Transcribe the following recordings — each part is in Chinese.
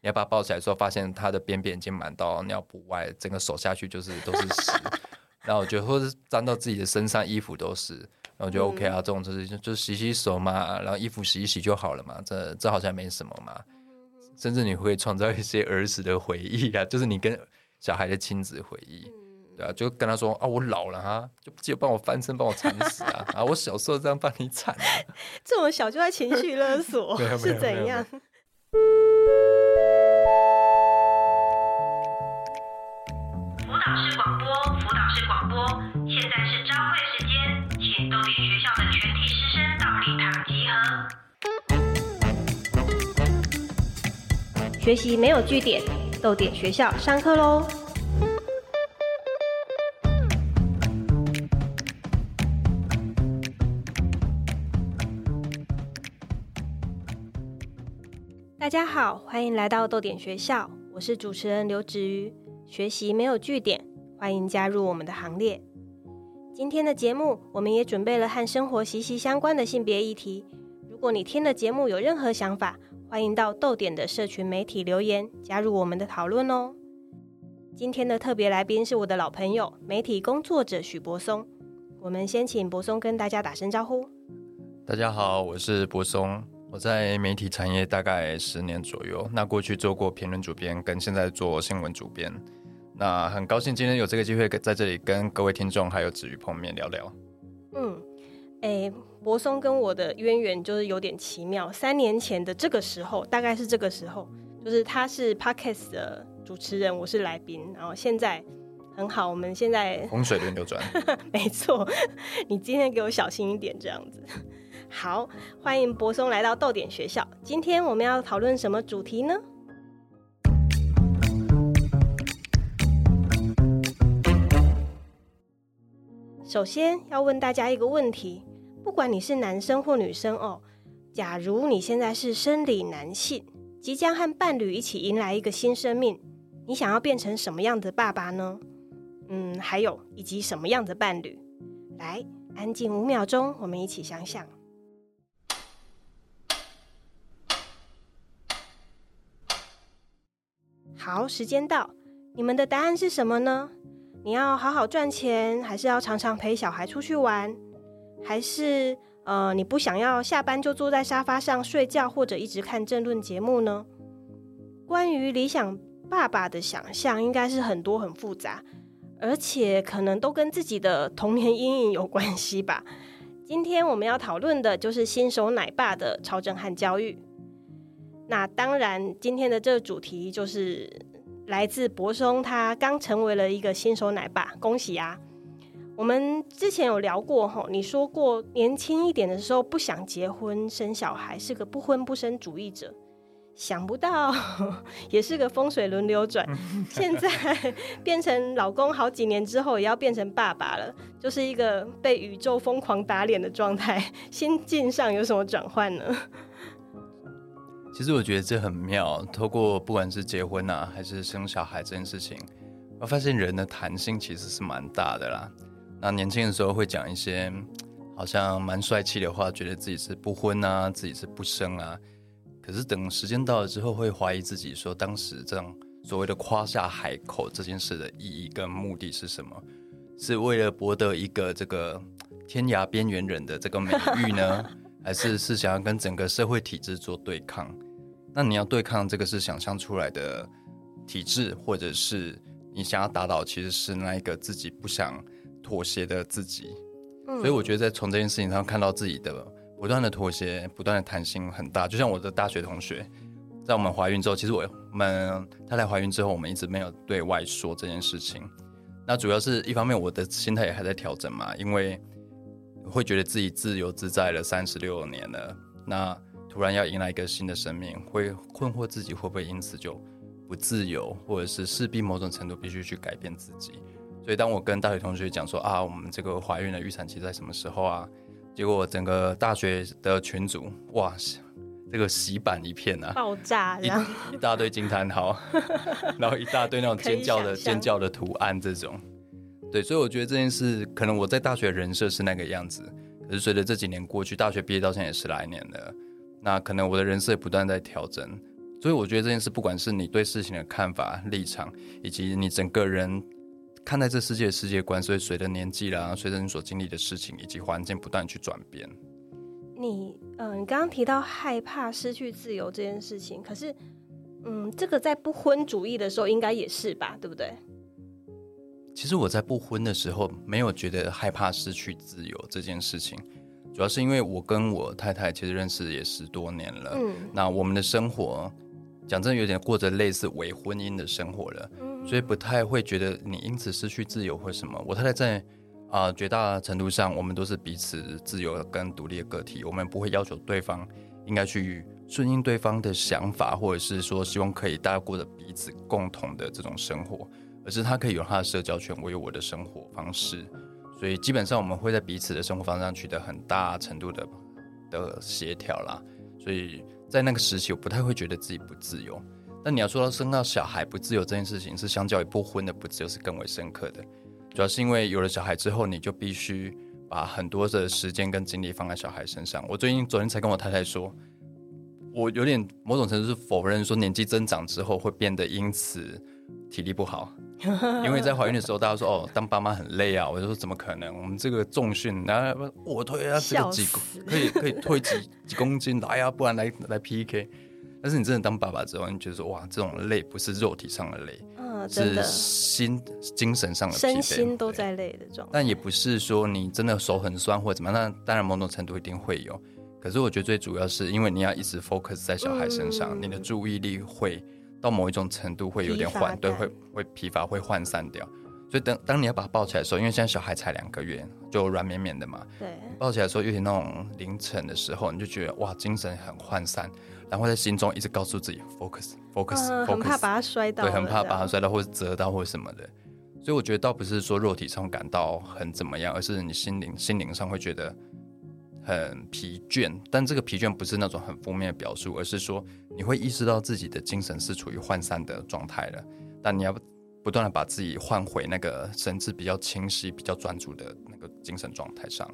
你要把它抱起来的时候，发现它的边边已经满到尿布外，整个手下去就是都是屎。然后我觉得，或是沾到自己的身上，衣服都是。然后我觉得 OK 啊，这种就是就洗洗手嘛，然后衣服洗一洗就好了嘛，这这好像没什么嘛。甚至你会创造一些儿时的回忆啊，就是你跟小孩的亲子回忆，对啊，就跟他说啊，我老了哈，就记得帮我翻身，帮我铲屎啊，啊，我小时候这样帮你铲。这么小就在情绪勒索，是怎样？播，现在是朝会时间，请豆点学校的全体师生到礼堂集合。学习没有据点，豆点学校上课喽！大家好，欢迎来到豆点学校，我是主持人刘子瑜。学习没有据点，欢迎加入我们的行列。今天的节目，我们也准备了和生活息息相关的性别议题。如果你听了节目有任何想法，欢迎到豆点的社群媒体留言，加入我们的讨论哦。今天的特别来宾是我的老朋友，媒体工作者许柏松。我们先请柏松跟大家打声招呼。大家好，我是柏松。我在媒体产业大概十年左右，那过去做过评论主编，跟现在做新闻主编。那很高兴今天有这个机会在这里跟各位听众还有子瑜碰面聊聊。嗯，哎，柏松跟我的渊源就是有点奇妙。三年前的这个时候，大概是这个时候，就是他是 Podcast 的主持人，我是来宾。然后现在很好，我们现在风水轮流转，没错。你今天给我小心一点，这样子。好，欢迎柏松来到豆点学校。今天我们要讨论什么主题呢？首先要问大家一个问题：不管你是男生或女生哦，假如你现在是生理男性，即将和伴侣一起迎来一个新生命，你想要变成什么样的爸爸呢？嗯，还有以及什么样的伴侣？来，安静五秒钟，我们一起想想。好，时间到，你们的答案是什么呢？你要好好赚钱，还是要常常陪小孩出去玩，还是呃你不想要下班就坐在沙发上睡觉，或者一直看政论节目呢？关于理想爸爸的想象，应该是很多很复杂，而且可能都跟自己的童年阴影有关系吧。今天我们要讨论的就是新手奶爸的超震撼教育。那当然，今天的这个主题就是来自柏松，他刚成为了一个新手奶爸，恭喜啊！我们之前有聊过吼，你说过年轻一点的时候不想结婚生小孩，是个不婚不生主义者，想不到 也是个风水轮流转，现在变成老公好几年之后也要变成爸爸了，就是一个被宇宙疯狂打脸的状态，心境上有什么转换呢？其实我觉得这很妙，透过不管是结婚啊，还是生小孩这件事情，我发现人的弹性其实是蛮大的啦。那年轻的时候会讲一些好像蛮帅气的话，觉得自己是不婚啊，自己是不生啊。可是等时间到了之后，会怀疑自己，说当时这样所谓的夸下海口这件事的意义跟目的是什么？是为了博得一个这个天涯边缘人的这个美誉呢，还是是想要跟整个社会体制做对抗？那你要对抗这个是想象出来的体制，或者是你想要打倒，其实是那一个自己不想妥协的自己。所以我觉得在从这件事情上看到自己的不断的妥协，不断的弹性很大。就像我的大学同学，在我们怀孕之后，其实我们她在怀孕之后，我们一直没有对外说这件事情。那主要是一方面我的心态也还在调整嘛，因为会觉得自己自由自在了三十六年了，那。突然要迎来一个新的生命，会困惑自己会不会因此就不自由，或者是势必某种程度必须去改变自己。所以当我跟大学同学讲说啊，我们这个怀孕的预产期在什么时候啊？结果整个大学的群组哇，这个洗版一片啊，爆炸，一一大堆惊叹号，然后一大堆那种尖叫的尖叫的图案，这种对，所以我觉得这件事可能我在大学人设是那个样子，可是随着这几年过去，大学毕业到现在也十来年了。那可能我的人设也不断在调整，所以我觉得这件事，不管是你对事情的看法、立场，以及你整个人看待这世界的世界观，所以随着年纪啦，随着你所经历的事情以及环境不断去转变。你，呃，你刚刚提到害怕失去自由这件事情，可是，嗯，这个在不婚主义的时候应该也是吧，对不对？其实我在不婚的时候，没有觉得害怕失去自由这件事情。主要是因为我跟我太太其实认识也十多年了，嗯，那我们的生活讲真的有点过着类似伪婚姻的生活了，嗯，所以不太会觉得你因此失去自由或什么。我太太在啊绝大程度上，我们都是彼此自由跟独立的个体，我们不会要求对方应该去顺应对方的想法，或者是说希望可以大家过着彼此共同的这种生活，而是他可以有他的社交圈，我有我的生活方式。所以基本上我们会在彼此的生活方式上取得很大程度的的协调啦。所以在那个时期，我不太会觉得自己不自由。但你要说到生到小孩不自由这件事情，是相较于不婚的不自由是更为深刻的。主要是因为有了小孩之后，你就必须把很多的时间跟精力放在小孩身上。我最近昨天才跟我太太说，我有点某种程度是否认说年纪增长之后会变得因此体力不好。因为在怀孕的时候，大家说哦，当爸妈很累啊。我就说怎么可能？我们这个重训，然后我推啊，这个几可以可以推几几公斤来呀，不然来来 PK。但是你真的当爸爸之后，你觉得说哇，这种累不是肉体上的累，嗯，是心精神上的身心都在累的状态。但也不是说你真的手很酸或者怎么样，那当然某种程度一定会有。可是我觉得最主要是因为你要一直 focus 在小孩身上，你的注意力会。到某一种程度会有点缓，对，会会疲乏，会涣散掉。所以等当你要把它抱起来的时候，因为现在小孩才两个月，就软绵绵的嘛。对。抱起来的时候有点那种凌晨的时候，你就觉得哇，精神很涣散，然后在心中一直告诉自己 focus，focus，focus，很怕把它摔到，对，很怕把它摔到或者折到或者什么的。所以我觉得倒不是说肉体上感到很怎么样，而是你心灵心灵上会觉得。很疲倦，但这个疲倦不是那种很负面的表述，而是说你会意识到自己的精神是处于涣散的状态了。但你要不断的把自己换回那个神志比较清晰、比较专注的那个精神状态上。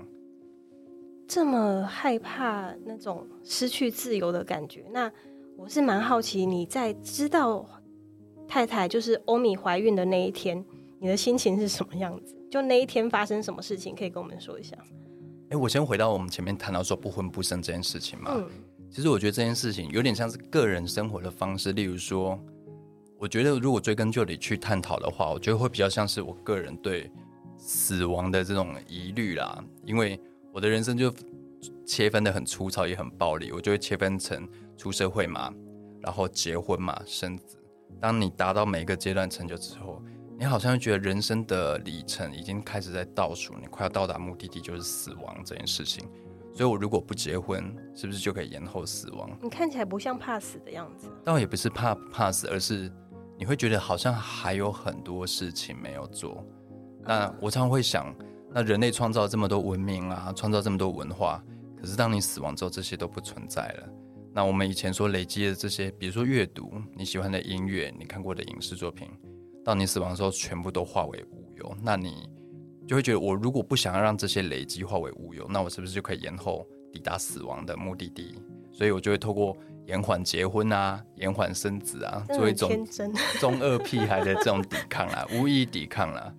这么害怕那种失去自由的感觉，那我是蛮好奇，你在知道太太就是欧米怀孕的那一天，你的心情是什么样子？就那一天发生什么事情，可以跟我们说一下。哎，我先回到我们前面谈到说不婚不生这件事情嘛。嗯。其实我觉得这件事情有点像是个人生活的方式。例如说，我觉得如果追根究底去探讨的话，我觉得会比较像是我个人对死亡的这种疑虑啦。因为我的人生就切分的很粗糙，也很暴力。我就会切分成出社会嘛，然后结婚嘛，生子。当你达到每个阶段成就之后。你好像觉得人生的里程已经开始在倒数，你快要到达目的地，就是死亡这件事情。所以，我如果不结婚，是不是就可以延后死亡？你看起来不像怕死的样子。倒也不是怕怕死，而是你会觉得好像还有很多事情没有做。那我常常会想，那人类创造这么多文明啊，创造这么多文化，可是当你死亡之后，这些都不存在了。那我们以前所累积的这些，比如说阅读，你喜欢的音乐，你看过的影视作品。到你死亡的时候，全部都化为乌有，那你就会觉得，我如果不想要让这些累积化为乌有，那我是不是就可以延后抵达死亡的目的地？所以我就会透过延缓结婚啊，延缓生子啊，做一种中二屁孩的这种抵抗啦，无意抵抗啦。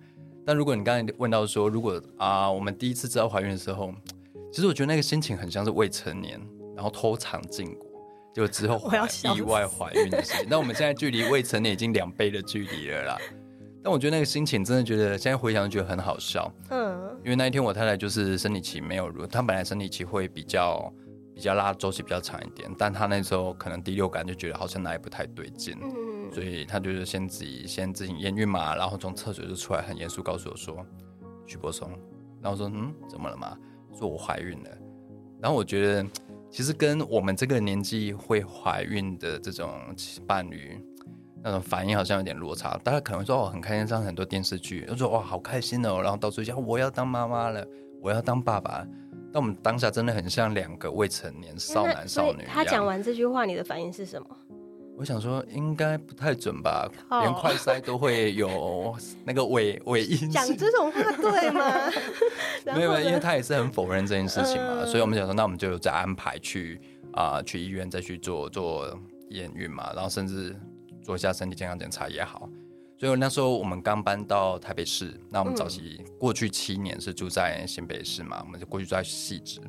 但如果你刚才问到说，如果啊，我们第一次知道怀孕的时候，其实我觉得那个心情很像是未成年，然后偷尝禁果。就之后意外怀孕的事情，那我们现在距离未成年已经两倍的距离了啦。但我觉得那个心情真的觉得，现在回想觉得很好笑。嗯，因为那一天我太太就是生理期没有如，她本来生理期会比较比较拉周期比较长一点，但她那时候可能第六感就觉得好像哪里不太对劲，嗯，所以她就是先自己先自行验孕嘛，然后从厕所就出来，很严肃告诉我说：“徐柏松。”然后说：“嗯，怎么了嘛？”说：“我怀孕了。”然后我觉得。其实跟我们这个年纪会怀孕的这种伴侣，那种反应好像有点落差。大家可能会说哦，很开心，上很多电视剧，就说哇，好开心哦，然后到处讲我要当妈妈了，我要当爸爸。但我们当下真的很像两个未成年少男少女。他讲完这句话，你的反应是什么？我想说应该不太准吧，连快塞都会有那个尾尾音。讲这种话对吗？没有，因为他也是很否认这件事情嘛，所以我们想说，那我们就再安排去啊，去医院再去做做验孕嘛，然后甚至做一下身体健康检查也好。所以那时候我们刚搬到台北市，那我们早期过去七年是住在新北市嘛，我们就过去住在汐止。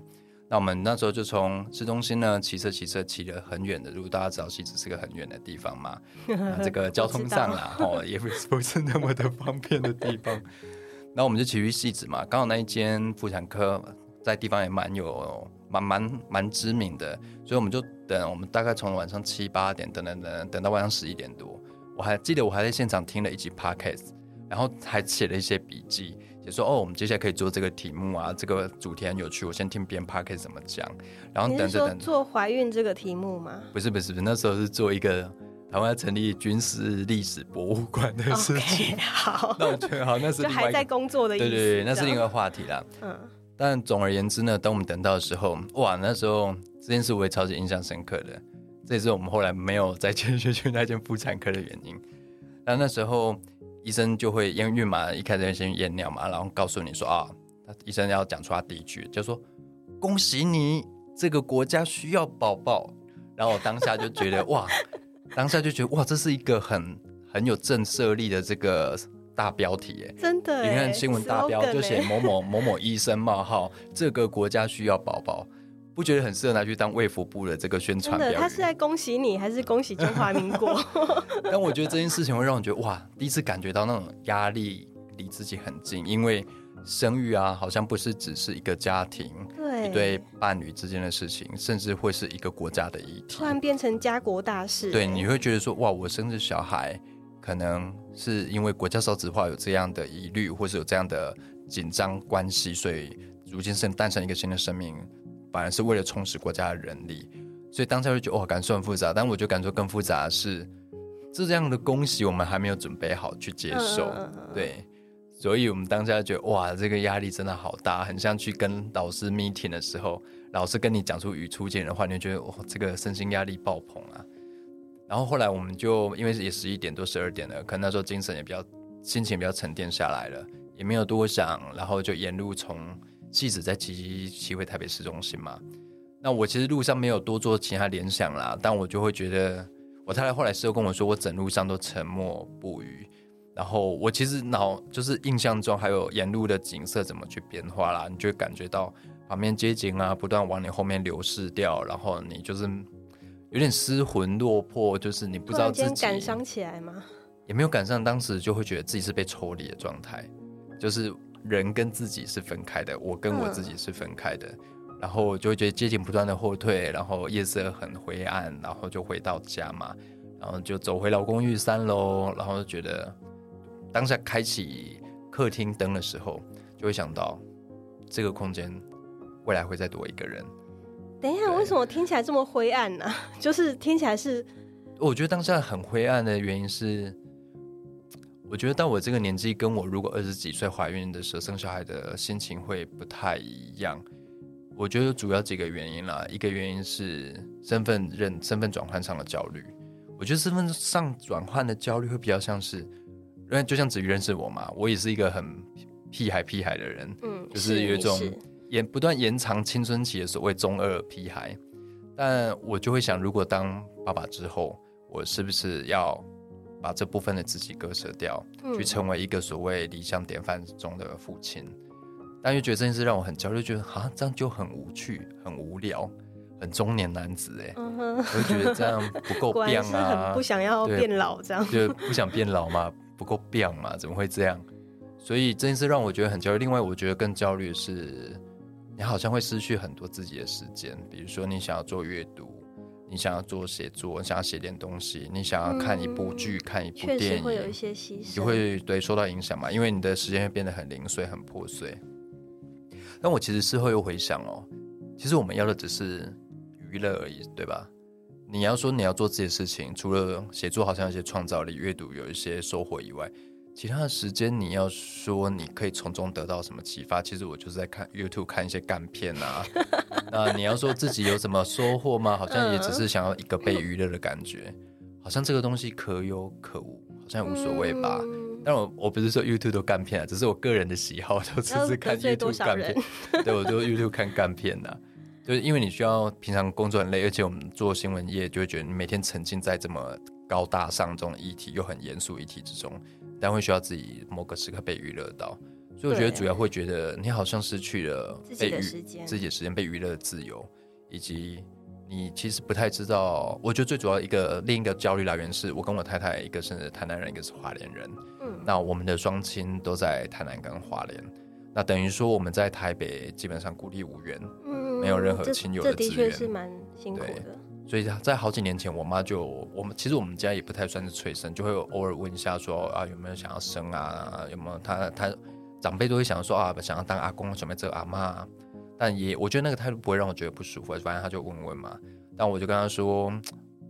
那我们那时候就从市中心呢骑车骑车骑了很远的路，大家知道汐止是个很远的地方嘛，那这个交通上啦，哦，也不是不是那么的方便的地方。那我们就骑去汐止嘛，刚好那一间妇产科在地方也蛮有蛮蛮蛮知名的，所以我们就等，我们大概从晚上七八点等等等等到晚上十一点多，我还记得我还在现场听了一集 podcast，然后还写了一些笔记，也说哦，我们接下来可以做这个题目啊，这个主题很有趣，我先听别人 podcast 怎么讲，然后你等着等，做怀孕这个题目吗不是不是不是，那时候是做一个台湾成立军事历史博物馆的事情好，那我觉得好，那是就还在工作的意思。对对对，那是另个，外话题啦。嗯，但总而言之呢，等我们等到的时候，哇，那时候这件事我也超级印象深刻的，这也是我们后来没有再继续去那间妇产科的原因。然后那时候医生就会验孕嘛，一开始先验尿嘛，然后告诉你说啊，他医生要讲出他第一句，就说恭喜你，这个国家需要宝宝。然后我当下就觉得哇，当下就觉得哇，这是一个很很有震慑力的这个大标题耶。真的，你看新闻大标就写某某 某某医生冒号，这个国家需要宝宝，不觉得很适合拿去当卫福部的这个宣真的，传标语？他是在恭喜你，还是恭喜中华民国？但我觉得这件事情会让我觉得哇，第一次感觉到那种压力离自己很近，因为生育啊，好像不是只是一个家庭对一对伴侣之间的事情，甚至会是一个国家的议题突。然变成家国大事。对，你会觉得说哇，我生这小孩，可能是因为国家少子化有这样的疑虑，或是有这样的紧张关系，所以如今生诞生一个新的生命，反而是为了充实国家的人力，所以当下就觉得哇，感受很复杂。但我觉得感受更复杂的是，这样的恭喜我们还没有准备好去接受，对。所以我们当下就觉得哇，这个压力真的好大，很像去跟老师 meeting 的时候，老师跟你讲出语出惊人的话，你就觉得哇，这个身心压力爆棚啊。然后后来我们就因为也十一点多十二点了，可能那时候精神也比较心情比较沉淀下来了，也没有多想，然后就沿路从戏子再骑骑回台北市中心嘛。那我其实路上没有多做其他联想啦，但我就会觉得，我太太后来事后跟我说，我整路上都沉默不语。然后我其实脑就是印象中还有沿路的景色怎么去变化啦，你就会感觉到旁边街景啊不断往你后面流逝掉，然后你就是有点失魂落魄，就是你不知道自己感伤起来吗？也没有赶上，当时就会觉得自己是被抽离的状态，就是人跟自己是分开的，我跟我自己是分开的，然后就会觉得街景不断的后退，然后夜色很灰暗，然后就回到家嘛，然后就走回老公寓三楼，然后就觉得当下开启客厅灯的时候，就会想到这个空间未来会再多一个人。等一下，对为什么听起来这么灰暗呢、就是听起来是我觉得当下很灰暗的原因是，我觉得到我这个年纪，跟我如果二十几岁怀孕的时候生小孩的心情会不太一样。我觉得主要几个原因啦，一个原因是身份认身份转换上的焦虑。我觉得身份上转换的焦虑会比较像是，因为就像子瑜认识我嘛，我也是一个很屁孩屁孩的人，嗯，就是有一种延不断延长青春期的所谓中二屁孩，但我就会想，如果当爸爸之后，我是不是要把这部分的自己割舍掉，嗯去成为一个所谓理想典范中的父亲？但又觉得这件事让我很焦虑，觉得啊，这样就很无趣、很无聊、很中年男子哎，嗯，我就觉得这样不够变啊不，想要对变老这样。就不想变老嘛，不够变嘛，怎么会这样？所以这件事让我觉得很焦虑。另外，我觉得更焦虑的是，你好像会失去很多自己的时间。比如说，你想要做阅读，你想要做写作，你想要写点东西，你想要看一部剧、看一部确电实会有一影，些牺牲，你会对受到影响嘛？因为你的时间会变得很零碎、很破碎。但我其实事后又回想哦，其实我们要的只是娱乐而已，对吧？你要说你要做自己的事情，除了写作好像有些创造力，阅读有一些收获以外，其他的时间你要说你可以从中得到什么启发，其实我就是在看 YouTube 看一些干片啊。那你要说自己有什么收获吗？好像也只是想要一个被娱乐的感觉，好像这个东西可有可无，好像无所谓吧。嗯但我我不是说 YouTube 都干片啊，只是我个人的喜好，就只是看 YouTube 干片。对，我就 YouTube 看干片呐、就是因为你需要平常工作很累，而且我们做新闻业就会觉得你每天沉浸在这么高大上这种议题又很严肃议题之中，但会需要自己某个时刻被娱乐到。所以我觉得主要会觉得你好像失去了自己的被娱时间自己的时间被娱乐的自由，以及你其实不太知道。我觉得最主要一个另一个焦虑来源是我跟我太太一个是台南人，一个是华联人。嗯，那我们的双亲都在台南跟华联，那等于说我们在台北基本上孤立无援。嗯没有任何这亲友的的资源确是蛮辛苦对的。所以在好几年前，我妈就我们其实我们家也不太算是催生，就会偶尔问一下说啊有没有想要生啊，有没有他他长辈都会想说啊想要当阿公，准备这个阿妈，但也我觉得那个态度不会让我觉得不舒服，反正他就问问嘛。但我就跟他说，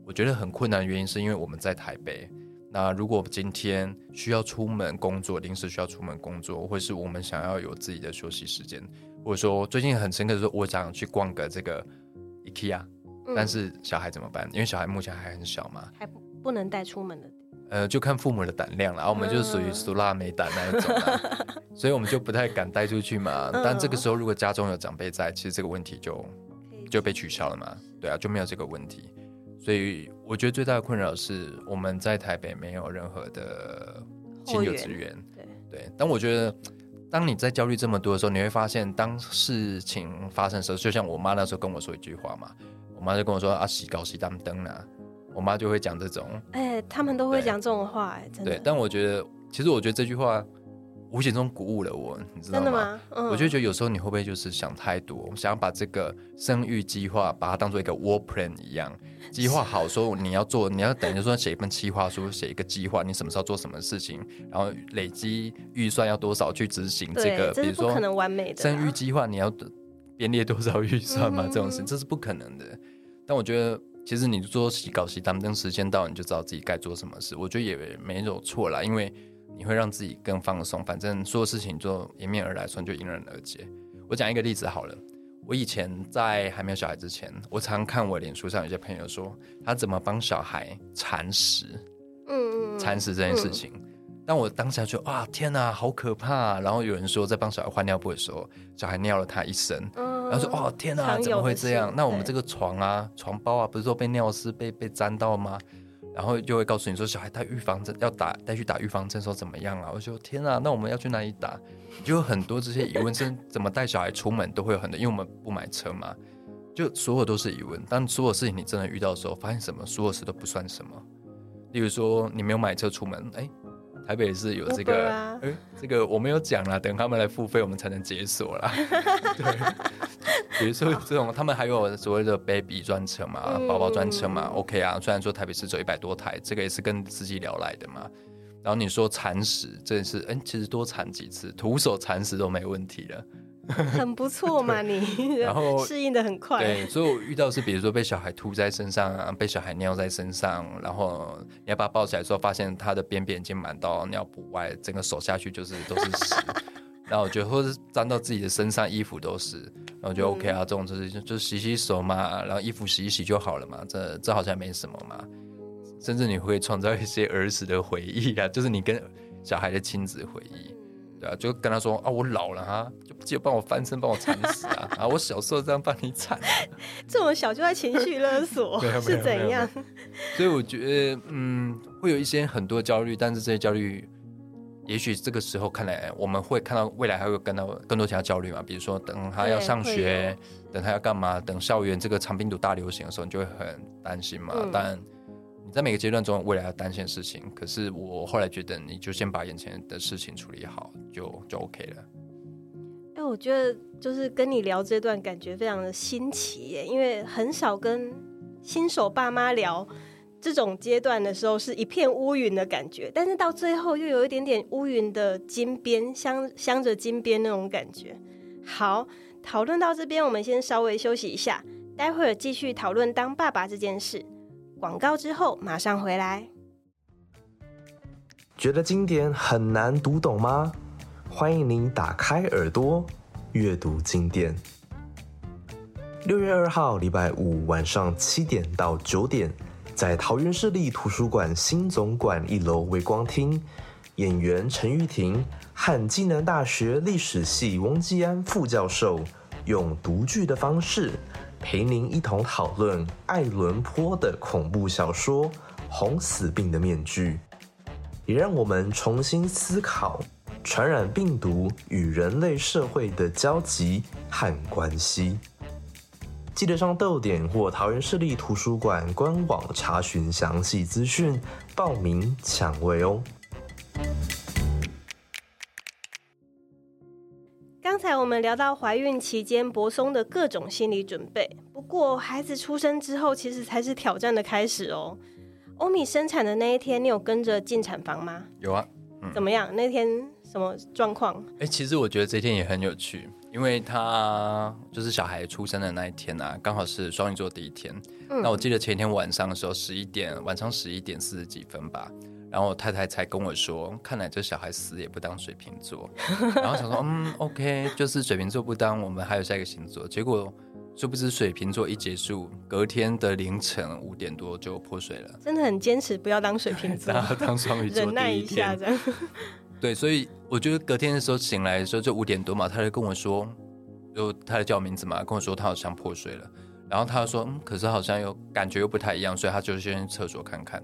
我觉得很困难的原因是因为我们在台北。那如果今天需要出门工作，临时需要出门工作，或是我们想要有自己的休息时间，或者说最近很深刻的说，我想去逛个这个 IKEA，嗯但是小孩怎么办？因为小孩目前还很小嘛，还不不能带出门的。呃，就看父母的胆量了。然后我们就属于嗯俗辣没胆那一种啦，所以我们就不太敢带出去嘛。嗯但这个时候如果家中有长辈在，其实这个问题就就被取消了嘛。对啊，就没有这个问题。所以我觉得最大的困扰是我们在台北没有任何的亲友资源。对，对，但我觉得，当你在焦虑这么多的时候，你会发现，当事情发生的时候，就像我妈那时候跟我说一句话嘛，我妈就跟我说啊，洗搞洗当灯啊，我妈就会讲这种。哎，他们都会对讲这种话，哎，真对，，但我觉得，其实我觉得这句话无形中鼓舞了我，你知道吗？真的吗？嗯，我就觉得有时候你会不会就是想太多，想要把这个生育计划把它当做一个 war plan 一样，计划好说你要做，你要等于说写一份计划书，写一个计划，你什么时候做什么事情，然后累积预算要多少去执行这对个，比如说可能完美的啊生育计划，你要编列多少预算嘛？嗯这种事这是不可能的。但我觉得，其实你做洗稿洗单，等时间到你就知道自己该做什么事，我觉得也没有错啦，因为你会让自己更放松，反正所有事情就迎面而来，所以就迎刃而解。我讲一个例子好了。我以前在还没有小孩之前，我常看我脸书上有些朋友说他怎么帮小孩铲屎，嗯嗯，铲屎这件事情。但我当下就哇天哪，好可怕啊、然后有人说在帮小孩换尿布的时候，小孩尿了他一身，嗯，然后说哦天哪，怎么会这样？那我们这个床啊、床包啊，不是说被尿湿、被被沾到吗？然后就会告诉你说，小孩带预防针要打，带去打预防针，说怎么样啊？我说天啊，那我们要去哪里打？就有很多这些疑问，是怎么带小孩出门都会有很多，因为我们不买车嘛，就所有都是疑问。但所有事情你真的遇到的时候，发现什么，所有事都不算什么。例如说，你没有买车出门，哎，台北是有这个，啊哎、这个我没有讲啦，等他们来付费，我们才能解锁啦。对，比如说这种，他们还有所谓的 baby 专车嘛，嗯宝宝专车嘛，OK 啊。虽然说台北市只有一百多台，这个也是跟司机聊来的嘛。然后你说铲屎，这是哎、其实多铲几次，徒手铲屎都没问题了。很不错嘛，你然后适应的很快，对，所以我遇到是，比如说被小孩吐在身上啊，被小孩尿在身上，然后你要把他抱起来之后，发现他的便便已经满到尿布外，整个手下去就是都是屎。然后我觉得，或是沾到自己的身上，衣服都是，然后就 OK 啊，这种就是就就洗洗手嘛，然后衣服洗一洗就好了嘛，这这好像没什么嘛。甚至你会创造一些儿时的回忆啊，就是你跟小孩的亲子回忆。对啊，就跟他说啊，我老了哈，就不记得帮我翻身，帮我铲屎啊！啊，我小时候这样帮你铲、这么小就在情绪勒索 是怎样？所以我觉得，嗯，会有一些很多焦虑，但是这些焦虑，也许这个时候看来，我们会看到未来还会有更到更多其他焦虑嘛，比如说等他要上学，等他要干嘛，等校园这个长病毒大流行的时候，你就会很担心嘛。嗯但你在每个阶段中未来要担心的事情，可是我后来觉得，你就先把眼前的事情处理好，就就 OK 了。哎，我觉得就是跟你聊这段感觉非常的新奇耶，因为很少跟新手爸妈聊这种阶段的时候是一片乌云的感觉，但是到最后又有一点点乌云的金边，镶镶着金边那种感觉。好，讨论到这边，我们先稍微休息一下，待会儿继续讨论当爸爸这件事。广告之后马上回来。觉得经典很难读懂吗？欢迎您打开耳朵阅读经典。六月二号，礼拜五晚上七点到九点，在桃园市立图书馆新总馆一楼微光厅，演员陈玉婷和暨南大学历史系翁继安副教授用读剧的方式，陪您一同讨论爱伦坡的恐怖小说《红死病的面具》，也让我们重新思考传染病毒与人类社会的交集和关系。记得上豆点或桃园市立图书馆官网查询详细资讯，报名抢位哦。刚才我们聊到怀孕期间柏松的各种心理准备，不过孩子出生之后，其实才是挑战的开始哦。欧米生产的那一天，你有跟着进产房吗？有啊，怎么样？那天什么状况？哎、其实我觉得这天也很有趣，因为他就是小孩出生的那一天啊，刚好是双鱼座第一天。那我记得前一天晚上的时候，十一点，晚上十一点四十几分吧。然后我太太才跟我说，看来这小孩死也不当水瓶座。然后想说，嗯，OK，就是水瓶座不当，我们还有下一个星座。结果殊不知水瓶座一结束，隔天的凌晨五点多就破水了。真的很坚持不要当水瓶座 当双鱼座忍耐一一下天，这样。对，所以我觉得隔天的时候醒来的时候就五点多嘛，他就跟我说，就他就叫我名字嘛，跟我说他好像破水了，然后他就说，嗯，可是好像又感觉又不太一样，所以他就先去厕所看看，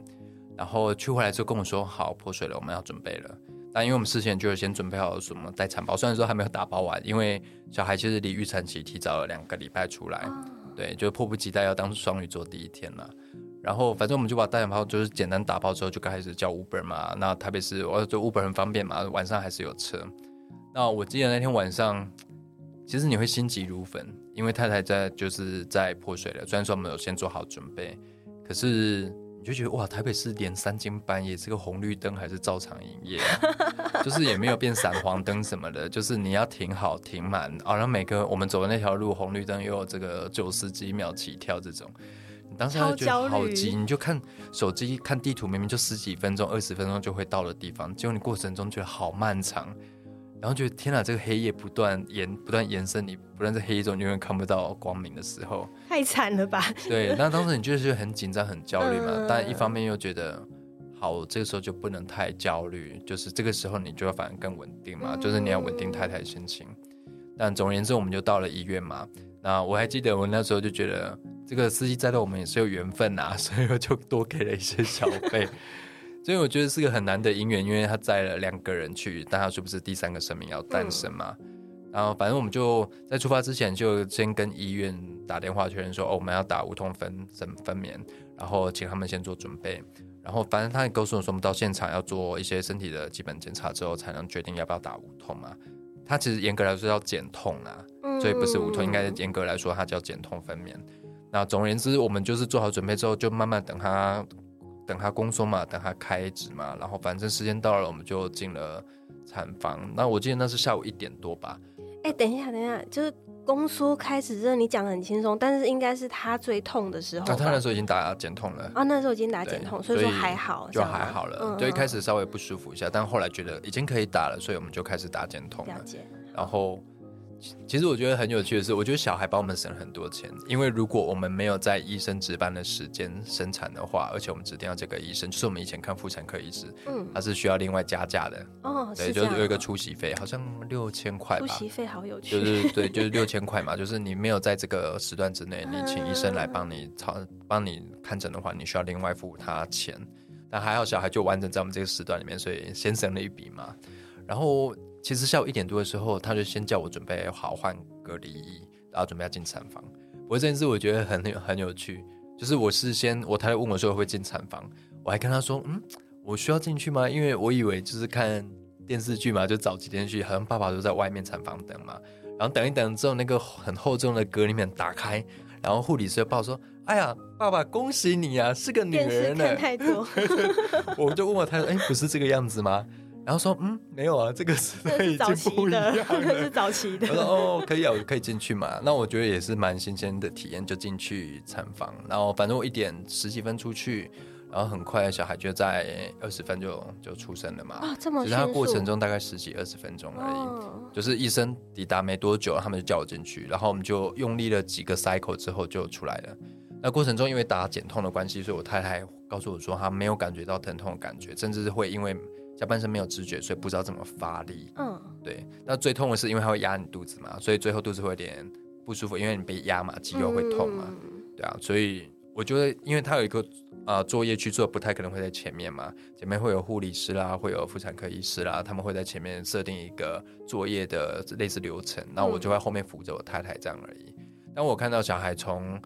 然后去回来之后跟我说，好，破水了，我们要准备了。但因为我们事前就有先准备好什么待产包，虽然说还没有打包完，因为小孩其实离预产期提早了两个礼拜出来，对，就迫不及待要当双鱼座第一天了。然后反正我们就把待产包就是简单打包之后，就开始叫 Uber 嘛。那台北市我就 Uber 很方便嘛，晚上还是有车。那我记得那天晚上，其实你会心急如焚，因为太太在就是在破水了。虽然说我们有先做好准备，可是你就觉得哇，台北市连三更半夜这个红绿灯还是照常营业啊、就是也没有变闪黄灯什么的，就是你要停好停满啊，然后每个我们走的那条路红绿灯又有这个九十几秒起跳这种。你当时就觉得好急，你就看手机看地图，明明就十几分钟、二十分钟就会到的地方，结果你过程中觉得好漫长，然后觉得天哪，这个黑夜不断延不断延伸，你不断在黑夜中永远看不到光明的时候，太惨了吧？对，那当时你就是很紧张、很焦虑嘛，嗯但一方面又觉得。好，这个时候就不能太焦虑，就是这个时候你就要反而更稳定嘛，就是你要稳定太太的心情。但总而言之，我们就到了医院嘛。那我还记得我那时候就觉得，这个司机载到我们也是有缘分呐、所以我就多给了一些小费。所以我觉得是个很难的姻缘，因为他载了两个人去，但他是不是第三个生命要诞生嘛？然后反正我们就在出发之前就先跟医院打电话确认说，哦，我们要打无痛分分分娩，然后请他们先做准备。然后反正他也告诉我说，我们到现场要做一些身体的基本检查之后，才能决定要不要打无痛嘛。他其实严格来说叫减痛啊，所以不是无痛，应该严格来说它叫减痛分娩。那总而言之，我们就是做好准备之后，就慢慢等他等他宫缩嘛，等他开指嘛，然后反正时间到了，我们就进了产房。那我记得那是下午一点多吧，哎、等一下，等一下，就是宫缩开始，这你讲的很轻松，但是应该是他最痛的时候吧。那他那时候已经打减痛了。啊，那时候已经打对减痛，所以说还好，就还好了。嗯就一开嗯始稍微不舒服一下，但后来觉得已经可以打了，所以我们就开始打减痛了。了解。然后，其其实我觉得很有趣的是，我觉得小孩帮我们省了很多钱，因为如果我们没有在医生值班的时间生产的话，而且我们指定要这个医生，就是我们以前看妇产科医师，嗯，他是需要另外加价的，哦，对，是就是有一个啊出席费，好像六千块吧。出席费好有趣，就是对，就是六千块嘛，就是你没有在这个时段之内，你请医生来帮你操帮你看诊的话，你需要另外付他钱。但还好小孩就完整在我们这个时段里面，所以先省了一笔嘛。然后其实下午一点多的时候，他就先叫我准备好换隔离衣，然后准备要进产房。不过这件事我觉得很有很有趣，就是我事先我太太问我说会进产房，我还跟他说，嗯，我需要进去吗？因为我以为就是看电视剧嘛，就早几天去，好像爸爸都在外面产房等嘛。然后等一等之后，那个很厚重的隔离门打开，然后护理师就报说：“哎呀，爸爸，恭喜你啊，是个女电视儿呢看。太多，”我就问我太太：“哎，不是这个样子吗？”然后说：“嗯，没有啊，这个时代已这是早经不一期的样，这是。”早期的我。说：“哦，可以啊，我可以进去嘛。”那我觉得也是蛮新鲜的体验，就进去产房。然后反正我一点十几分出去，然后很快小孩就在二十分就就出生了嘛。啊，这么只是它迅速过程中大概十几二十分钟而已。哦，就是医生抵达没多久，他们就叫我进去，然后我们就用力了几个 cycle 之后就出来了。那过程中因为打减痛的关系，所以我太太告诉我说她没有感觉到疼痛的感觉，甚至是会因为下半身没有知觉，所以不知道怎么发力。嗯，对，那最痛的是因为它会压你肚子嘛，所以最后肚子会有点不舒服，因为你被压嘛，肌肉会痛嘛，嗯。对啊，所以我觉得，因为它有一个呃作业去做，不太可能会在前面嘛，前面会有护理师啦，会有妇产科医师啦，他们会在前面设定一个作业的类似流程，那我就在后面扶着我太太这样而已。当我看到小孩从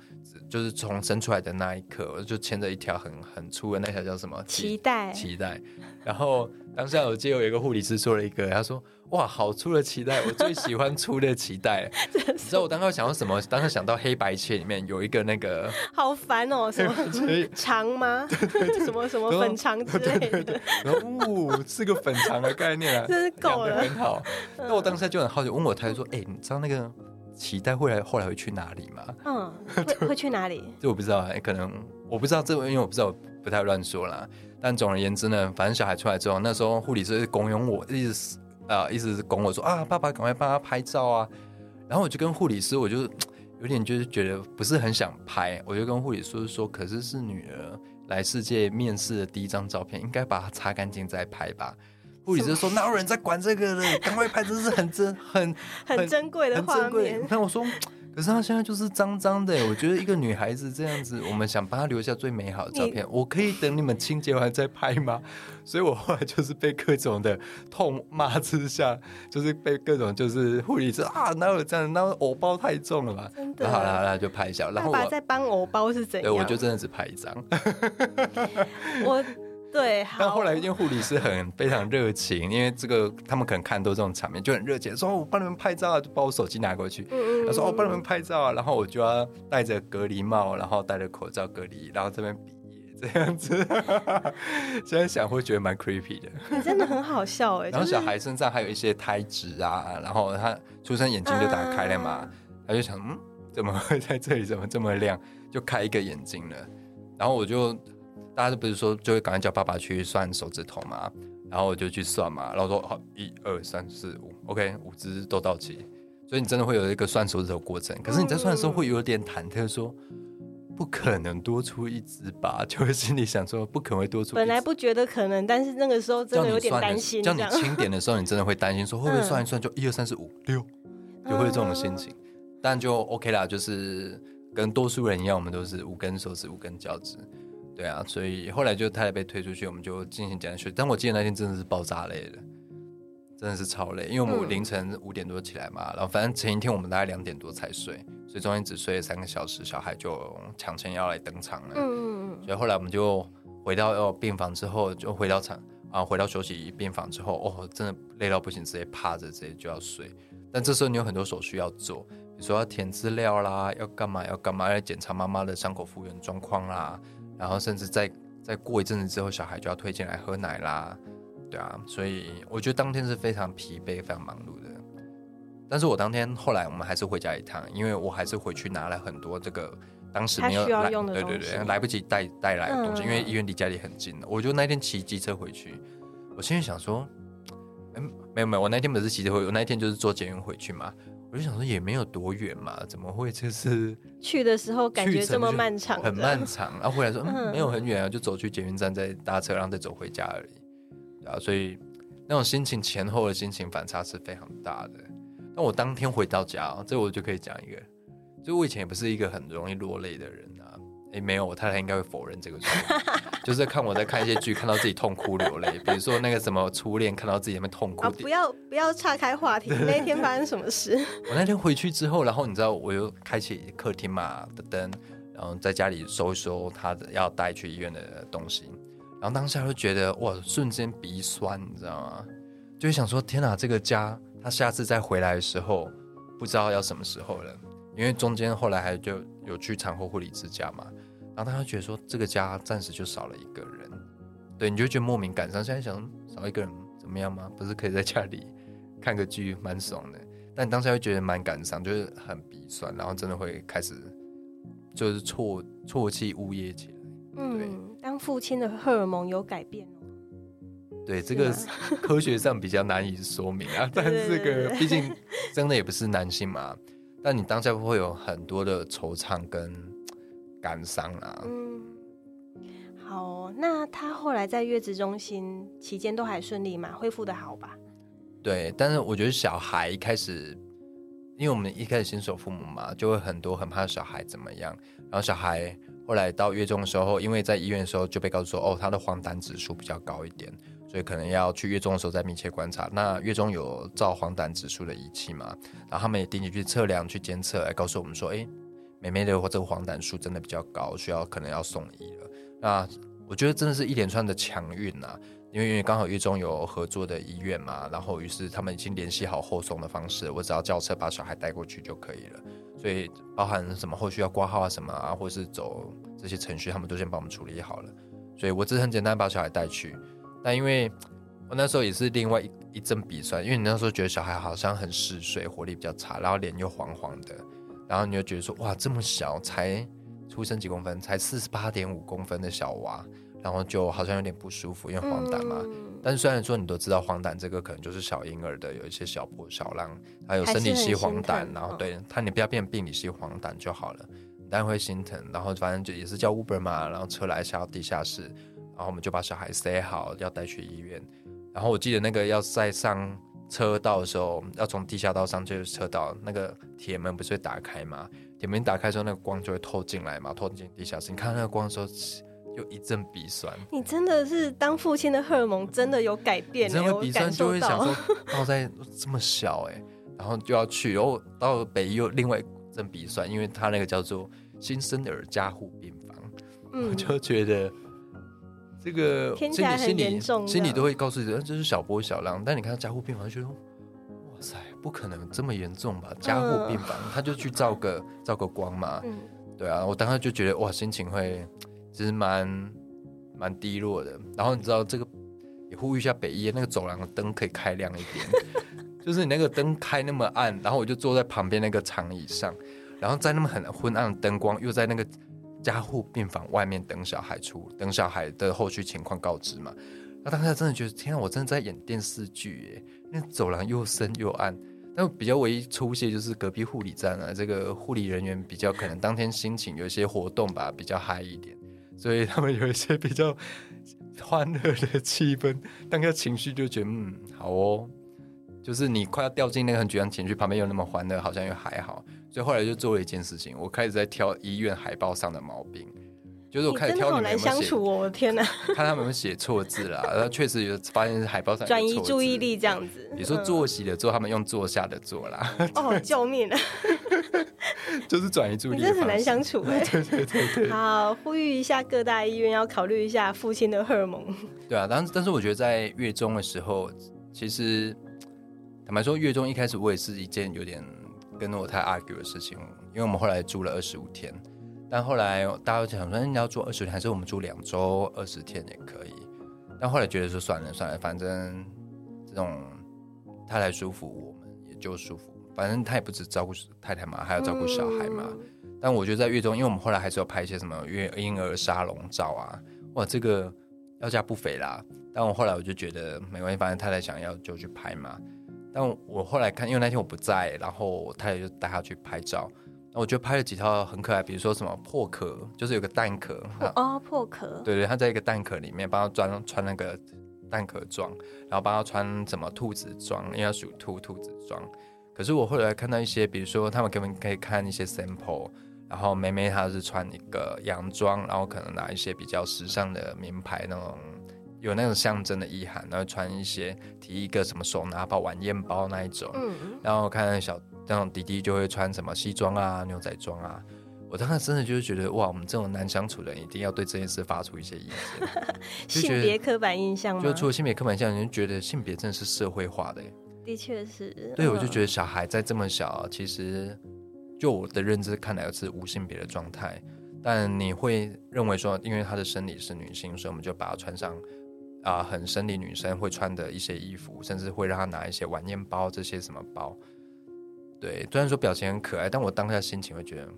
就是从生出来的那一刻，我就牵着一条很很粗的那条叫什么？脐带。脐带，然后当下我记得有一个护理师说了一个，他说：“哇，好粗的脐带，我最喜欢粗的脐带。”你知道我当时想到什么？当时想到黑白切里面有一个那个，好烦哦，什么 切肠吗？什么什么粉肠之类的，然后呜、是个粉肠的概念啊，真是够了很好。那我当时就很好奇，问我太太说：“哎、你知道那个脐带会来后来会去哪里吗嗯，会会去哪里？？”这我不知道，哎、可能我不知道这，因为我不知道，不太乱说啦。但总而言之呢，反正小孩出来之后，那时候护理师拱拥我，一直啊、一直拱我说啊，爸爸赶快帮他拍照啊。然后我就跟护理师，我就有点就是觉得不是很想拍，我就跟护理师说，可是是女儿来世界面试的第一张照片，应该把它擦干净再拍吧。护理师说：“哪有人在管这个的？赶快拍，这是很珍、很 很珍贵的画面。那我说，可是她现在就是脏脏的。我觉得一个女孩子这样子，我们想帮她留下最美好的照片，我可以等你们清洁完再拍吗？所以我后来就是被各种的痛骂之下，就是被各种就是护理师啊，哪有这样？那偶包太重了吧？真的好了好了，就拍一下。然爸后我爸在帮偶包是怎样对，样？我就真的只拍一张。我对，好但后来因为护理师很非常热情，因为这个他们可能看多这种场面，就很热情，说、哦我帮你们拍照啊，就把我手机拿过去。嗯他说：“哦，帮你们拍照啊。”然后我就要戴着隔离帽，然后戴着口罩隔离，然后这边比耶这样子。现在想会觉得蛮 creepy 的。你真的很好笑哎，就是然后小孩身上还有一些胎脂啊，然后他出生眼睛就打开了嘛，他就想，嗯，怎么会在这里？怎么这么亮？就开一个眼睛了。然后我就大家都不是说就会赶快叫爸爸去算手指头嘛，然后我就去算嘛，然后说好，一二三四五，OK，五只都到齐。所以你真的会有一个算手指头过程，可是你在算的时候会有点忐忑说。不可能多出一只吧？就会心里想说，不可能会多出一只。本来不觉得可能，但是那个时候真的有点担心，叫你这样清点的时候，你真的会担心说 会不会算一算就一二三四五六，就会有这种心情。但就 OK 啦，就是跟多数人一样，我们都是五根手指五根脚趾，对啊。所以后来就他也被推出去，我们就进行简单休息。但我记得那天真的是爆炸累的，真的是超累，因为我们嗯凌晨五点多起来嘛，然后反正前一天我们大概两点多才睡，所以中间只睡了三个小时，小孩就抢前要来登场了。嗯嗯嗯，所以后来我们就回到呃病房之后，就回到场啊，回到休息病房之后，哦，真的累到不行，直接趴着，直接就要睡。但这时候你有很多手续要做，比如说要填资料啦，要干嘛要干嘛，要检查妈妈的伤口复原状况啦，然后甚至再再过一阵子之后，小孩就要推荐来喝奶啦，对啊，所以我觉得当天是非常疲惫、非常忙碌的。但是我当天后来我们还是回家一趟，因为我还是回去拿了很多这个当时没有对对对，西来不及带带来的东西，嗯因为医院离家里很近。我就那天骑机车回去，我心里想说，嗯，没有没有，我那天不是骑车回，我那天就是坐捷运回去嘛。我就想说也没有多远嘛，怎么会就是 去的时候感觉这么漫长，很漫长，然后回来说 嗯嗯没有很远啊，就走去捷运站再搭车，然后再走回家而已，对啊，所以那种心情前后的心情反差是非常大的。但我当天回到家、哦，这我就可以讲一个，就我以前也不是一个很容易落泪的人啊。诶，没有，我太太应该会否认这个状况。就是看我在看一些剧，看到自己痛哭流泪，比如说那个什么初恋，看到自己在那边痛哭啊，。不要不要岔开话题，那一天发生什么事？我那天回去之后，然后你知道，我又开启客厅嘛的灯，然后在家里收一收他的要带去医院的东西，然后当下就觉得哇，瞬间鼻酸，你知道吗？就会想说，天哪，这个家他下次再回来的时候，不知道要什么时候了，因为中间后来还就有去产后护理之家嘛，然后他就觉得说，这个家暂时就少了一个人，对，你就觉得莫名感伤。现在想少一个人怎么样吗？不是可以在家里 看个剧，蛮爽的。但你当时会觉得蛮感伤，就是很鼻酸，然后真的会开始就是啜啜泣呜咽起来。嗯，当父亲的荷尔蒙有改变哦。对，这个是 科学上比较难以说明啊，但这个毕竟真的也不是男性嘛，但你当下会有很多的惆怅跟感伤啊。嗯，好哦、那他后来在月子中心期间都还顺利吗？恢复的好吧？对，但是我觉得小孩一开始因为我们一开始新手父母嘛，就会很多很怕小孩怎么样，然后小孩后来到月中的时候，因为在医院的时候就被告诉说，哦，他的黄疸指数比较高一点，所以可能要去月中的时候再密切观察。那月中有照黄疸指数的仪器嘛，然后他们也定期去测量、去监测，来告诉我们说，哎，妹妹的这个黄疸数真的比较高，需要可能要送医了。那我觉得真的是一连串的强运呐。因为刚好月中有合作的医院嘛，然后于是他们已经联系好后送的方式，我只要叫车把小孩带过去就可以了。所以包含什么后续要挂号啊什么啊，或是走这些程序，他们都先帮我们处理好了。所以我只是很简单把小孩带去。但因为我那时候也是另外一一阵鼻酸，因为你那时候觉得小孩好像很嗜睡，活力比较差，然后脸又黄黄的，然后你就觉得说哇这么小才出生几公分，才四十八点五公分的小娃。然后就好像有点不舒服，因为黄疸嘛。但是虽然说你都知道黄疸这个可能就是小婴儿的有一些小波小浪，还有生理期黄疸，然后对他你不要变病理性黄疸就好了，当然会心疼。然后反正就也是叫 Uber 嘛，然后车来下到地下室，然后我们就把小孩塞好，要带去医院。然后我记得那个要再上车道的时候，要从地下道上去车道，那个铁门不是会打开吗？铁门打开之后，那个光就会透进来嘛，透进地下室。你看那个光的时候。有一阵鼻酸，你真的是当父亲的荷尔蒙真的有改变，真的鼻酸就会想说，哦，在这么小哎，然后就要去，然后到北医又另外一阵鼻酸，因为他那个叫做新生儿加护病房，我就觉得这个心里心里心里都会告诉自己，这是小波小浪，但你看加护病房，就觉得哇塞，不可能这么严重吧？加护病房，他就去照个 照个光嘛，对啊，我当时就觉得哇，心情会。其实蛮蛮低落的，然后你知道这个也呼吁一下北医那个走廊的灯可以开亮一点，就是你那个灯开那么暗，然后我就坐在旁边那个长椅上，然后在那么很昏暗的灯光，又在那个加护病房外面等小孩出，等小孩的后续情况告知嘛。那当时真的觉得天啊，我真的在演电视剧耶！那走廊又深又暗，但比较唯一出现就是隔壁护理站啊，这个护理人员比较可能当天心情有一些活动吧，比较嗨一点。所以他们有一些比较欢乐的气氛，当下情绪就觉得嗯好哦，就是你快要掉进那个很沮丧情绪，旁边又那么欢乐，好像又还好。所以后来就做了一件事情，我开始在挑医院海报上的毛病。就是我开始挑你们有没有写，我的天哪！看他们有没有写错字啦，然后确实有发现是海报上转移注意力这样子。你说坐席的坐，他们用坐下的坐啦。哦，救命啊！就是转移注意力，真的很难相处 哎。对对对对。好，呼吁一下各大医院要考虑一下父亲的荷尔蒙。对啊，但但是我觉得在月中的时候，其实坦白说，月中一开始我也是一件有点跟我太 argue 的事情，因为我们后来住了二十五天。但后来大家都想说，你要住二十天，还是我们住两周二十天也可以。但后来觉得说算了算了，反正这种太太舒服，我们也就舒服。反正他也不止照顾太太嘛，还要照顾小孩嘛。但我觉得在月中，因为我们后来还是要拍一些什么月婴儿沙龙照啊，哇，这个要价不菲啦。但我后来我就觉得没关系，反正太太想要就去拍嘛。但我后来看，因为那天我不在，然后太太就带他去拍照。我就拍了几套很可爱，比如说什么破壳，就是有个蛋壳哦，破壳，对对，他在一个蛋壳里面帮他装穿那个蛋壳装，然后帮他穿什么兔子装，因为他属兔，兔子装。可是我后来看到一些，比如说他们根本可以看一些 sample，然后妹妹她是穿一个洋装，然后可能拿一些比较时尚的名牌那种，有那种象征的意涵，然后穿一些提一个什么手拿包、晚宴包那一种，嗯，然后看小。这种弟弟就会穿什么西装啊、牛仔装啊，我当时真的就是觉得哇，我们这种难相处的人一定要对这件事发出一些意见。性别刻板印象吗？就除了性别刻板印象，你就觉得性别真的是社会化的。的确是。对，我就觉得小孩在这么小，其实就我的认知看来是无性别的状态，但你会认为说，因为他的生理是女性，所以我们就把他穿上啊很生理女生会穿的一些衣服，甚至会让她拿一些晚宴包这些什么包。对，虽然说表情很可爱，但我当下心情会觉得，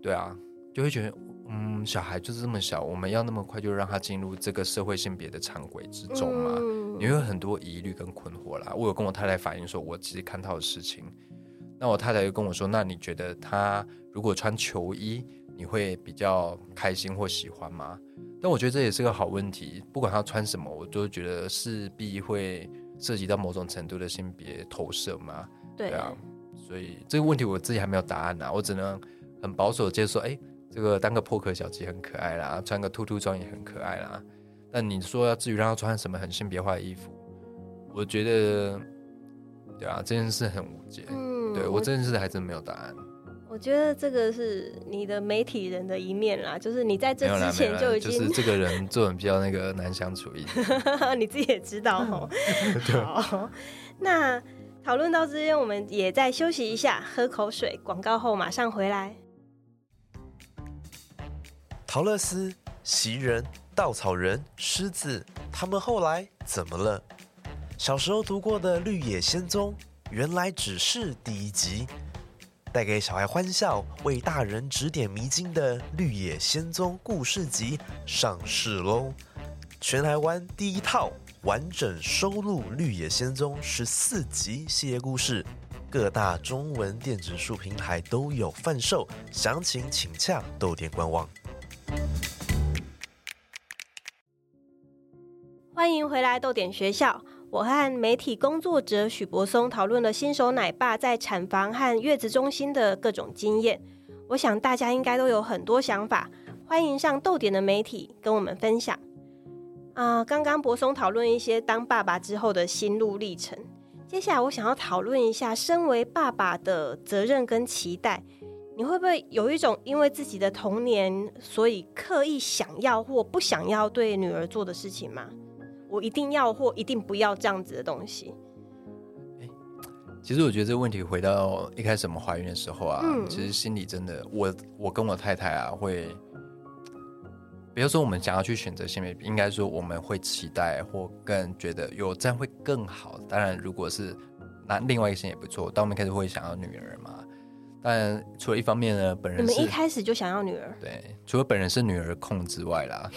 对啊，就会觉得，嗯，小孩就是这么小，我们要那么快就让他进入这个社会性别的常轨之中嘛？你会有很多疑虑跟困惑啦。我有跟我太太反映说，我其实看到的事情，那我太太又跟我说，那你觉得他如果穿球衣，你会比较开心或喜欢吗？但我觉得这也是个好问题，不管他穿什么，我都觉得势必会涉及到某种程度的性别投射嘛。对啊，所以这个问题我自己还没有答案呐，我只能很保守地接受，哎，这个当个破壳小鸡很可爱啦，穿个兔兔装也很可爱啦。但你说要至于让他穿什么很性别化的衣服，我觉得，对啊，这件事很无解。嗯对我这件事还真没有答案。我觉得这个是你的媒体人的一面啦，就是你在这之前就就已经是这个人做人比较那个难相处一点。你自己也知道哦。好，那讨论到这边，我们也再休息一下，喝口水。广告后马上回来。陶乐斯、袭人、稻草人、狮子，他们后来怎么了？小时候读过的《绿野仙踪》，原来只是第一集。带给小孩欢笑、为大人指点迷津的《绿野仙踪》故事集上市喽！全台湾第一套完整收录《绿野仙踪》十四集系列故事，各大中文电子书平台都有贩售，详情请洽豆店官网。欢迎回来豆点学校。我和媒体工作者许柏松讨论了新手奶爸在产房和月子中心的各种经验。我想大家应该都有很多想法，欢迎上豆点的媒体跟我们分享。啊、刚刚柏松讨论一些当爸爸之后的心路历程，接下来我想要讨论一下身为爸爸的责任跟期待。你会不会有一种因为自己的童年，所以刻意想要或不想要对女儿做的事情吗？我一定要或一定不要这样子的东西。其实我觉得这个问题回到一开始我们怀孕的时候啊，嗯其实心里真的，我我跟我太太啊会，比如说我们想要去选择性别，应该说我们会期待或更觉得有这样会更好。当然，如果是那另外一个性也不错，但我们开始会想要女儿嘛。但除了一方面呢，本人你们一开始就想要女儿，对，除了本人是女儿控之外啦，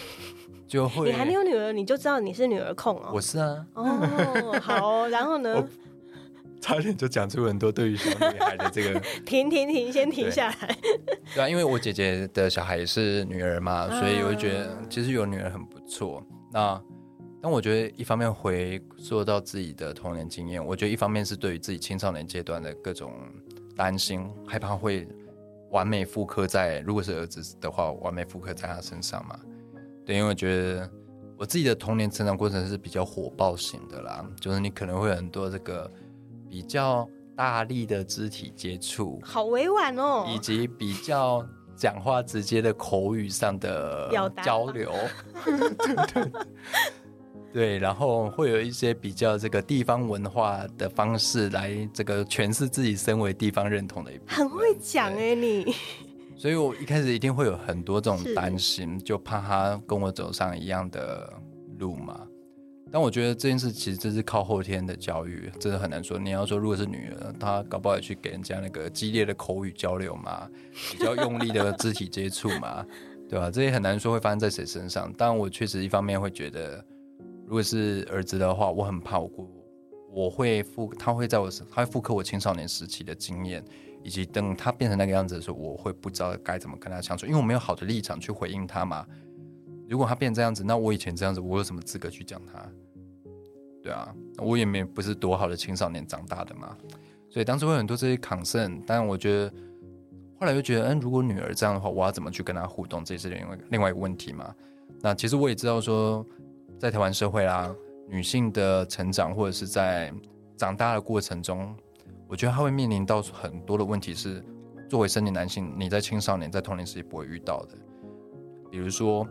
就会你还没有女儿，你就知道你是女儿控哦。我是啊，哦，好哦然后呢？差点就讲出很多对于小女孩的这个 停停停，先停下来。对啊，因为我姐姐的小孩也是女儿嘛，啊所以我就觉得其实有女儿很不错。那但我觉得一方面回溯到自己的童年经验，我觉得一方面是对于自己青少年阶段的各种担心，害怕会完美复刻在如果是儿子的话，完美复刻在他身上嘛。对，因为我觉得我自己的童年成长过程是比较火爆型的啦，就是你可能会有很多这个比较大力的肢体接触，好委婉哦。以及比较讲话直接的口语上的交流，对对对，然后会有一些比较这个地方文化的方式来这个诠释自己身为地方认同的一部分很会讲对哎，你 所以我一开始一定会有很多这种担心，就怕他跟我走上一样的路嘛。但我觉得这件事其实这是靠后天的教育，真的很难说。你要说如果是女儿，她搞不好也去给人家那个激烈的口语交流嘛，比较用力的肢体接触嘛，对吧？这也很难说会发生在谁身上。但我确实一方面会觉得，如果是儿子的话，我很怕我过，我会复他会在我，他会复刻我青少年时期的经验，以及等他变成那个样子的时候，我会不知道该怎么跟他相处，因为我没有好的立场去回应他嘛。如果他变这样子，那我以前这样子，我有什么资格去讲他？对啊，我也没不是多好的青少年长大的嘛，所以当时会很多这些 concern，但我觉得后来又觉得，嗯，如果女儿这样的话，我要怎么去跟她互动，这也是另外另外一个问题嘛。那其实我也知道说，在台湾社会啦，女性的成长或者是在长大的过程中，我觉得他会面临到很多的问题是，作为生理男性，你在青少年在童年时期不会遇到的，比如说。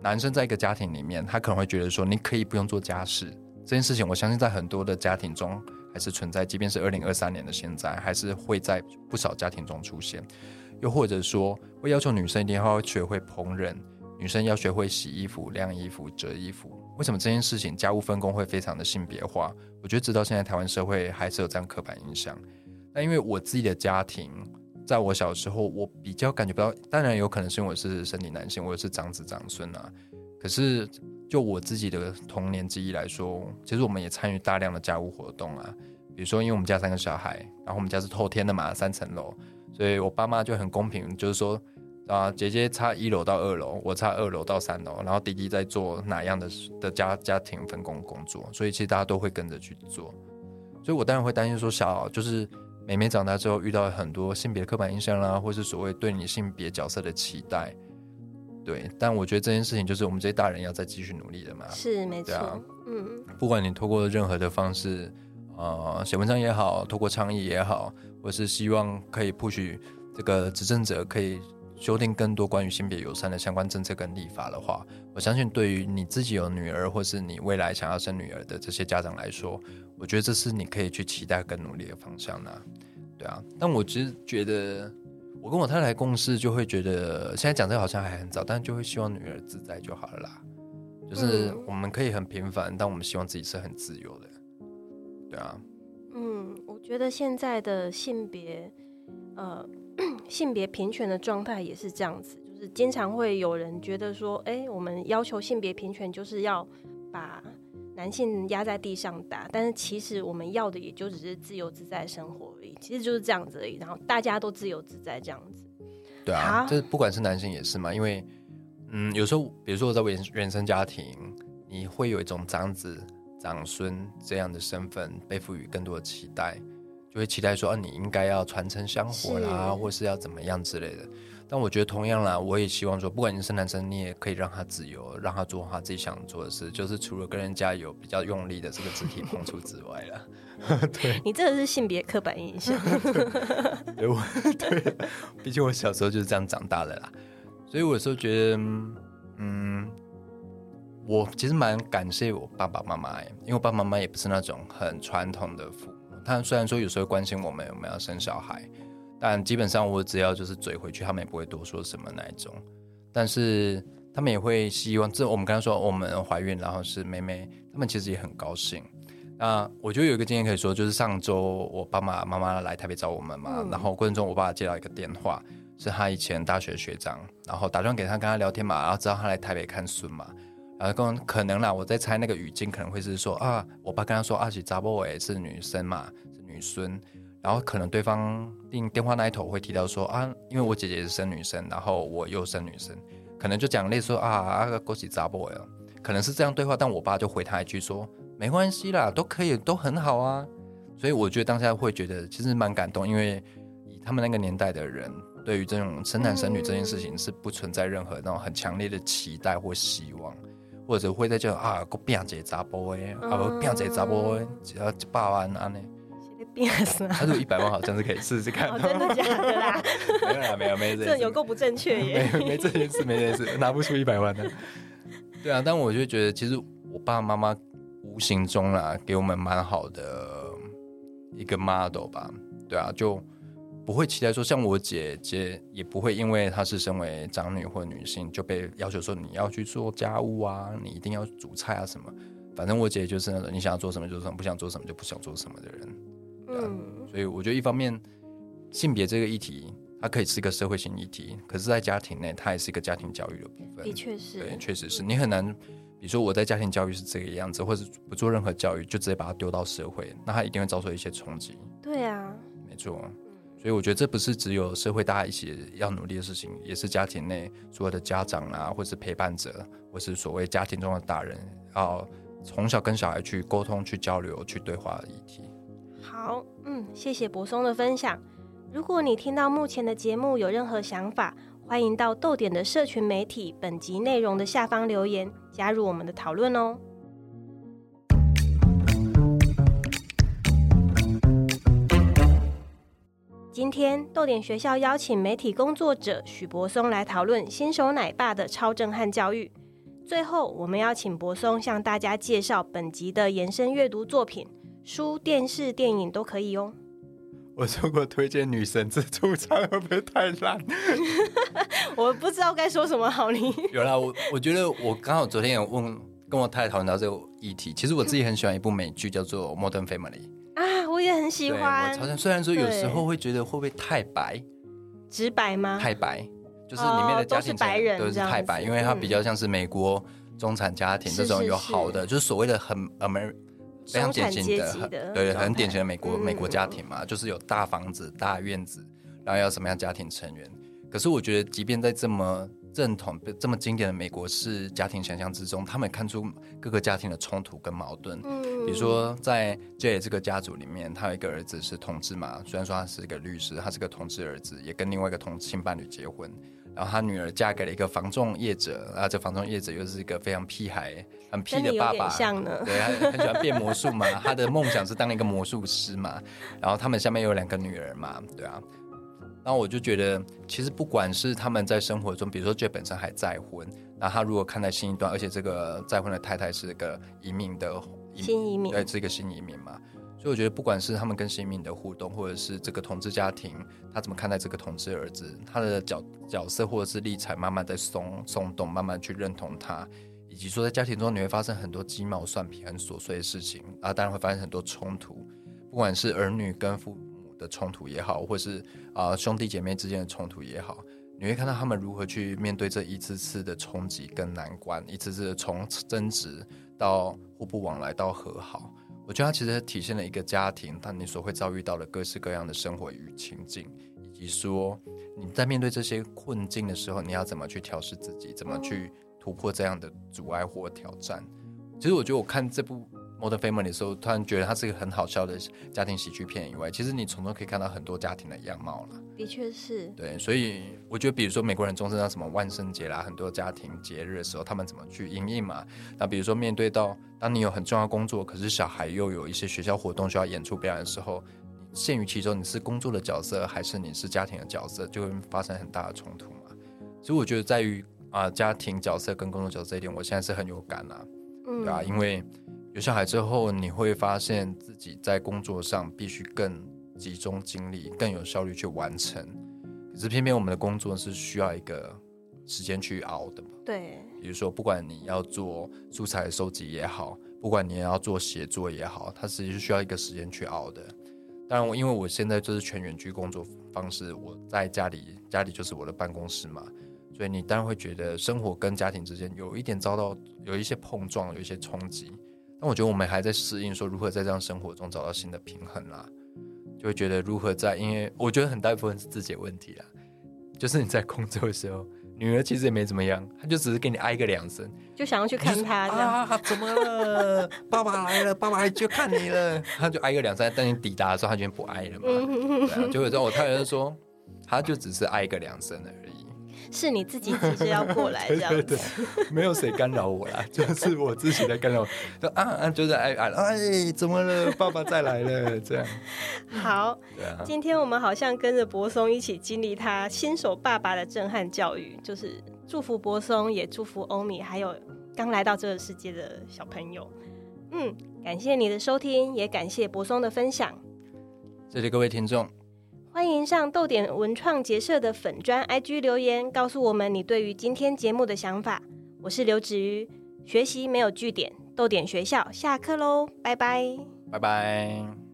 男生在一个家庭里面，他可能会觉得说，你可以不用做家事这件事情，我相信在很多的家庭中还是存在，即便是二零二三年的现在，还是会在不少家庭中出现。又或者说，会要求女生一定要学会烹饪，女生要学会洗衣服、晾衣服、折衣服。为什么这件事情家务分工会非常的性别化？我觉得直到现在台湾社会还是有这样刻板印象。那因为我自己的家庭，在我小时候，我比较感觉不到，当然有可能是因为我是生理男性，我也是长子长孙啊。可是就我自己的童年记忆来说，其实我们也参与大量的家务活动啊。比如说，因为我们家三个小孩，然后我们家是透天的嘛，三层楼，所以我爸妈就很公平，就是说啊，姐姐差一楼到二楼，我差二楼到三楼，然后弟弟在做哪样的的家家庭分工工作，所以其实大家都会跟着去做。所以我当然会担心说小就是妹妹长大之后遇到很多性别刻板印象啦，或是所谓对你性别角色的期待。对，但我觉得这件事情就是我们这些大人要再继续努力的嘛。是没错，啊嗯，不管你透过任何的方式，呃，写文章也好，透过倡议也好，或是希望可以 push 这个执政者可以修订更多关于性别友善的相关政策跟立法的话，我相信对于你自己有女儿，或是你未来想要生女儿的这些家长来说，我觉得这是你可以去期待跟努力的方向呢、对啊，但我只是觉得，我跟我太太共事就会觉得，现在讲这个好像还很早，但就会希望女儿自在就好了啦。就是我们可以很平凡，但我们希望自己是很自由的。对啊，嗯，我觉得现在的性别，呃，性别平权的状态也是这样子，就是经常会有人觉得说，哎、我们要求性别平权就是要把男性压在地上打，但是其实我们要的也就只是自由自在生活而已，其实就是这样子而已，然后大家都自由自在这样子。对啊，好这不管是男性也是嘛，因为嗯，有时候比如说我在原原生家庭，你会有一种长子、长孙这样的身份被赋予更多的期待，就会期待说啊，你应该要传承香火啦，是。或是要怎么样之类的。但我觉得同样啦，我也希望说，不管你是男生，你也可以让他自由，让他做他自己想做的事，就是除了跟人家有比较用力的这个肢体碰触之外啦。你这个是性别刻板印象，对，我对，毕竟我小时候就是这样长大的啦，所以我有时候觉得，嗯，我其实蛮感谢我爸爸妈妈欸，因为我爸爸妈妈也不是那种很传统的父母，他虽然说有时候关心我们有没有要生小孩，但基本上我只要就是嘴回去，他们也不会多说什么那一种，但是他们也会希望，这我们刚才说我们怀孕，然后是妹妹，他们其实也很高兴。那我觉得有一个经验可以说，就是上周我爸爸妈妈来台北找我们嘛，嗯然后过程中我爸接到一个电话，是他以前大学学长，然后打算给他跟他聊天嘛，然后知道他来台北看孙嘛，然后跟可能啦，我在猜那个语境可能会是说啊，我爸跟他说啊，是查波伟是女生嘛，是女孙，然后可能对方电电话那一头会提到说啊，因为我姐姐是生女生，然后我又生女生，可能就讲类似说啊啊，恭喜查波伟，可能是这样对话，但我爸就回他一句说没关系啦，都可以，都很好啊。所以我觉得当下会觉得其实蛮感动，因为他们那个年代的人，对于这种生男生女这件事情是不存在任何那种很强烈的期待或希望，或者会在叫啊，我变一个查甫的，啊不变一个查甫的，只要一百万安呢。谁在变死啊？他说一百万好像是可以试试看，哦，真的 假的啦？没有啦，没有没有这这有够不正确耶！没没这件事，没这件事，拿不出一百万的。对啊，但我就觉得，其实我爸爸妈妈无形中啦，给我们蛮好的一个 model 吧。对啊，就不会期待说，像我姐姐也不会因为她是身为长女或女性就被要求说你要去做家务啊，你一定要煮菜啊什么。反正我姐就是那种你想要做什么就做什么，不想做什么就不想做什么的人。嗯，所以我觉得一方面性别这个议题，它可以是一个社会性议题，可是，在家庭内，它也是一个家庭教育的部分。的确是。对，确实是你很难，比如说我在家庭教育是这个样子，或者不做任何教育，就直接把它丢到社会，那它一定会遭受一些冲击。对啊，没错，所以我觉得这不是只有社会大家一起要努力的事情，也是家庭内所有的家长啊，或是陪伴者，或是所谓家庭中的大人，要从小跟小孩去沟通、去交流、去对话的议题。好，嗯，谢谢柏松的分享。如果你听到目前的节目有任何想法，欢迎到豆点的社群媒体本集内容的下方留言，加入我们的讨论哦。今天豆点学校邀请媒体工作者许柏松来讨论新手奶爸的超震撼教育。最后，我们要请柏松向大家介绍本集的延伸阅读作品，书、电视、电影都可以哦。我如果推荐《女神自助餐》会不会太烂？我不知道该说什么好，你有啦，我我觉得我刚好昨天有问跟我太太讨论到这个议题。其实我自己很喜欢一部美剧，叫做《Modern Family》。啊，我也很喜对，欢我超。像虽然说有时候会觉得会不会太白，直白吗？太白，就是里面的家庭哦都是白人都是这样太白，子因为它嗯比较像是美国中产家庭是这种是有好的，就是所谓的很 Amer 非常典型的，阶级很对，状态很典型的美国嗯美国家庭嘛，就是有大房子、大院子，然后要什么样家庭成员。可是我觉得，即便在这么正统这么经典的美国式家庭想象之中，他们看出各个家庭的冲突跟矛盾。嗯，比如说，在 J 这个家族里面，他有一个儿子是同志嘛，虽然说他是一个律师，他是个同志儿子，也跟另外一个同性伴侣结婚。然后他女儿嫁给了一个房仲业者，啊，这房仲业者又是一个非常屁孩、很屁的爸爸，像呢。对，他很喜欢变魔术嘛，他的梦想是当一个魔术师嘛。然后他们下面有两个女儿嘛，对啊。然后我就觉得，其实不管是他们在生活中，比如说 J 本身还再婚，那他如果看待新一段，而且这个再婚的太太是个移民的新移民对，是一个新移民嘛。所以我觉得，不管是他们跟新移民的互动，或者是这个同志家庭，他怎么看待这个同志儿子，他的角角色或者是立场，慢慢在松松动，慢慢去认同他，以及说在家庭中你会发生很多鸡毛蒜皮、很琐碎的事情啊，当然会发生很多冲突，不管是儿女跟父母的冲突也好，或是啊、兄弟姐妹之间的冲突也好，你会看到他们如何去面对这一次次的冲击跟难关，一次次的从争执到互不往来到和好。我觉得它其实体现了一个家庭，但你所会遭遇到的各式各样的生活与情境，以及说你在面对这些困境的时候，你要怎么去调试自己，怎么去突破这样的阻碍或挑战。其实我觉得我看这部《Modern Family》的时候，突然觉得它是一个很好笑的家庭喜剧片以外，其实你从中可以看到很多家庭的样貌了。的确是，对，所以我觉得，比如说美国人终身到什么万圣节啦，很多家庭节日的时候，他们怎么去应应嘛？那比如说面对到当你有很重要工作，可是小孩又有一些学校活动需要演出表演的时候，你陷于其中，你是工作的角色还是你是家庭的角色，就会发生很大的冲突嘛。所以我觉得在于啊、家庭角色跟工作角色这一点，我现在是很有感啊。嗯对啊，因为有小孩之后，你会发现自己在工作上必须更集中精力、更有效率去完成。可是偏偏我们的工作是需要一个时间去熬的嘛。对，比如说，不管你要做素材收集也好，不管你要做写作也好，它其实是需要一个时间去熬的。当然我，因为我现在就是全远距工作方式，我在家里，家里就是我的办公室嘛，所以你当然会觉得生活跟家庭之间有一点遭到有一些碰撞，有一些冲击。但我觉得我们还在适应，说如何在这样生活中找到新的平衡啦，就会觉得如何在，因为我觉得很大一部分是自己的问题啦，就是你在工作的时候，女儿其实也没怎么样，她就只是给你挨个两声，就想要去看她。啊，怎么了？爸爸来了，爸爸来就看你了，她就挨个两三，但你抵达的时候，他就不挨了嘛。嗯，对啊，就有时候我太太就说，她就只是挨个两声而已。是你自己 急着要过来这样子。没有谁干扰我啦，就是我自己在干扰。就啊啊，就是哎哎哎，怎么了？爸爸再来了，这样。好，啊，今天我们好像跟着柏松一起经历他新手爸爸的震撼教育，就是祝福柏松，也祝福欧米，还有刚来到这个世界的小朋友。嗯，感谢你的收听，也感谢柏松的分享。谢谢各位听众，欢迎上豆点文创结社的粉砖 IG 留言，告诉我们你对于今天节目的想法。我是刘子瑜，学习没有据点，豆点学校下课喽，拜拜。拜拜。